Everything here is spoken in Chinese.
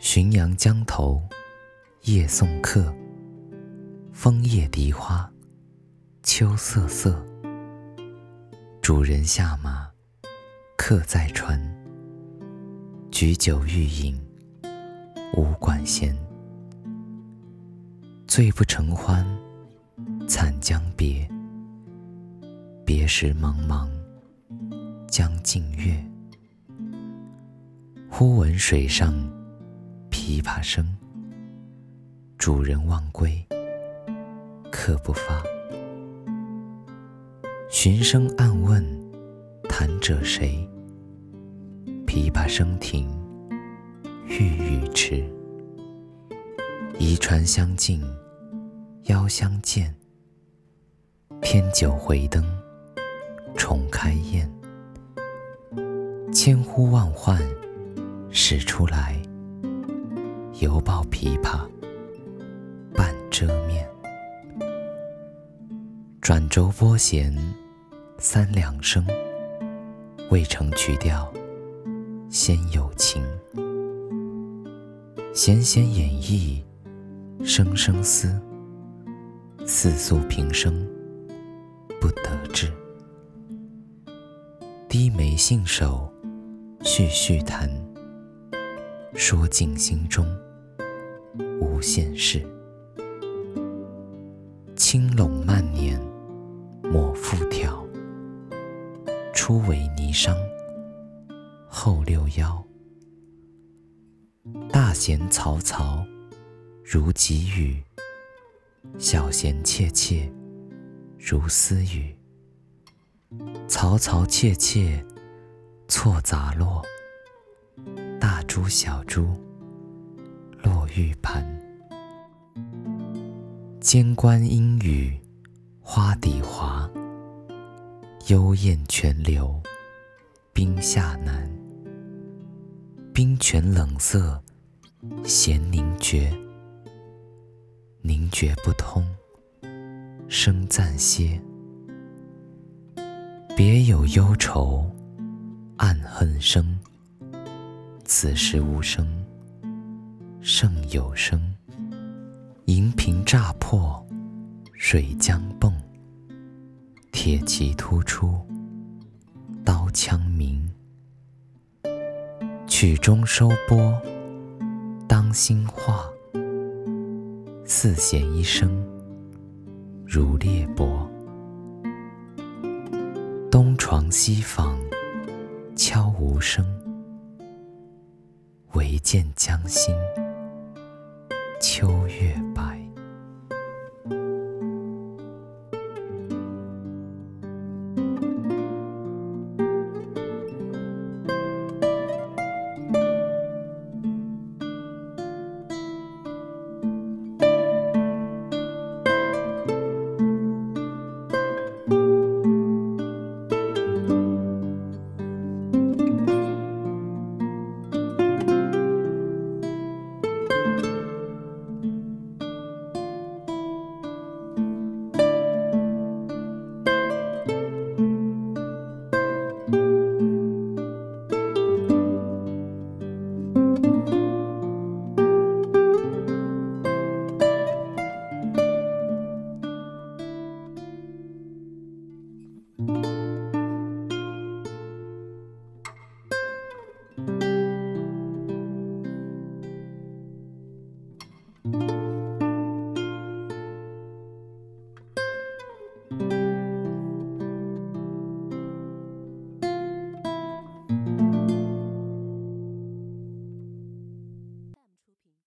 浔阳江头夜送客，枫叶荻花秋瑟瑟。主人下马，客在船。举酒欲饮无管弦，醉不成欢惨将别。别时茫茫江浸月，忽闻水上琵琶声。主人忘归，客不发。寻声暗问弹者谁？琵琶声停欲语迟。移船相近邀相见，添酒回灯。重开宴，千呼万唤始出来，犹抱琵琶半遮面。转轴拨弦三两声，未成曲调先有情。弦弦掩抑声声思，似诉平生不得志。低眉信手续续弹，说尽心中无限事。轻拢慢捻抹复挑，初为霓裳后六幺。大弦嘈嘈如急雨，小弦切切如私语。嘈嘈切切错杂落，大珠小珠落玉盘。间关莺语花底滑，幽咽泉流冰下难。冰泉冷涩弦凝绝，凝绝不通声暂歇。别有忧愁暗恨生，此时无声胜有声。银瓶乍破水浆迸，铁骑突出刀枪鸣。曲终收拨当心画，四弦一声如裂帛。东床西房悄无声，唯见江心秋月白。